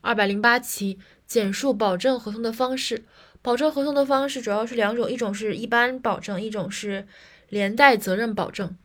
二百零八期简述保证合同的方式。保证合同的方式主要是两种一种是一般保证一种是连带责任保证。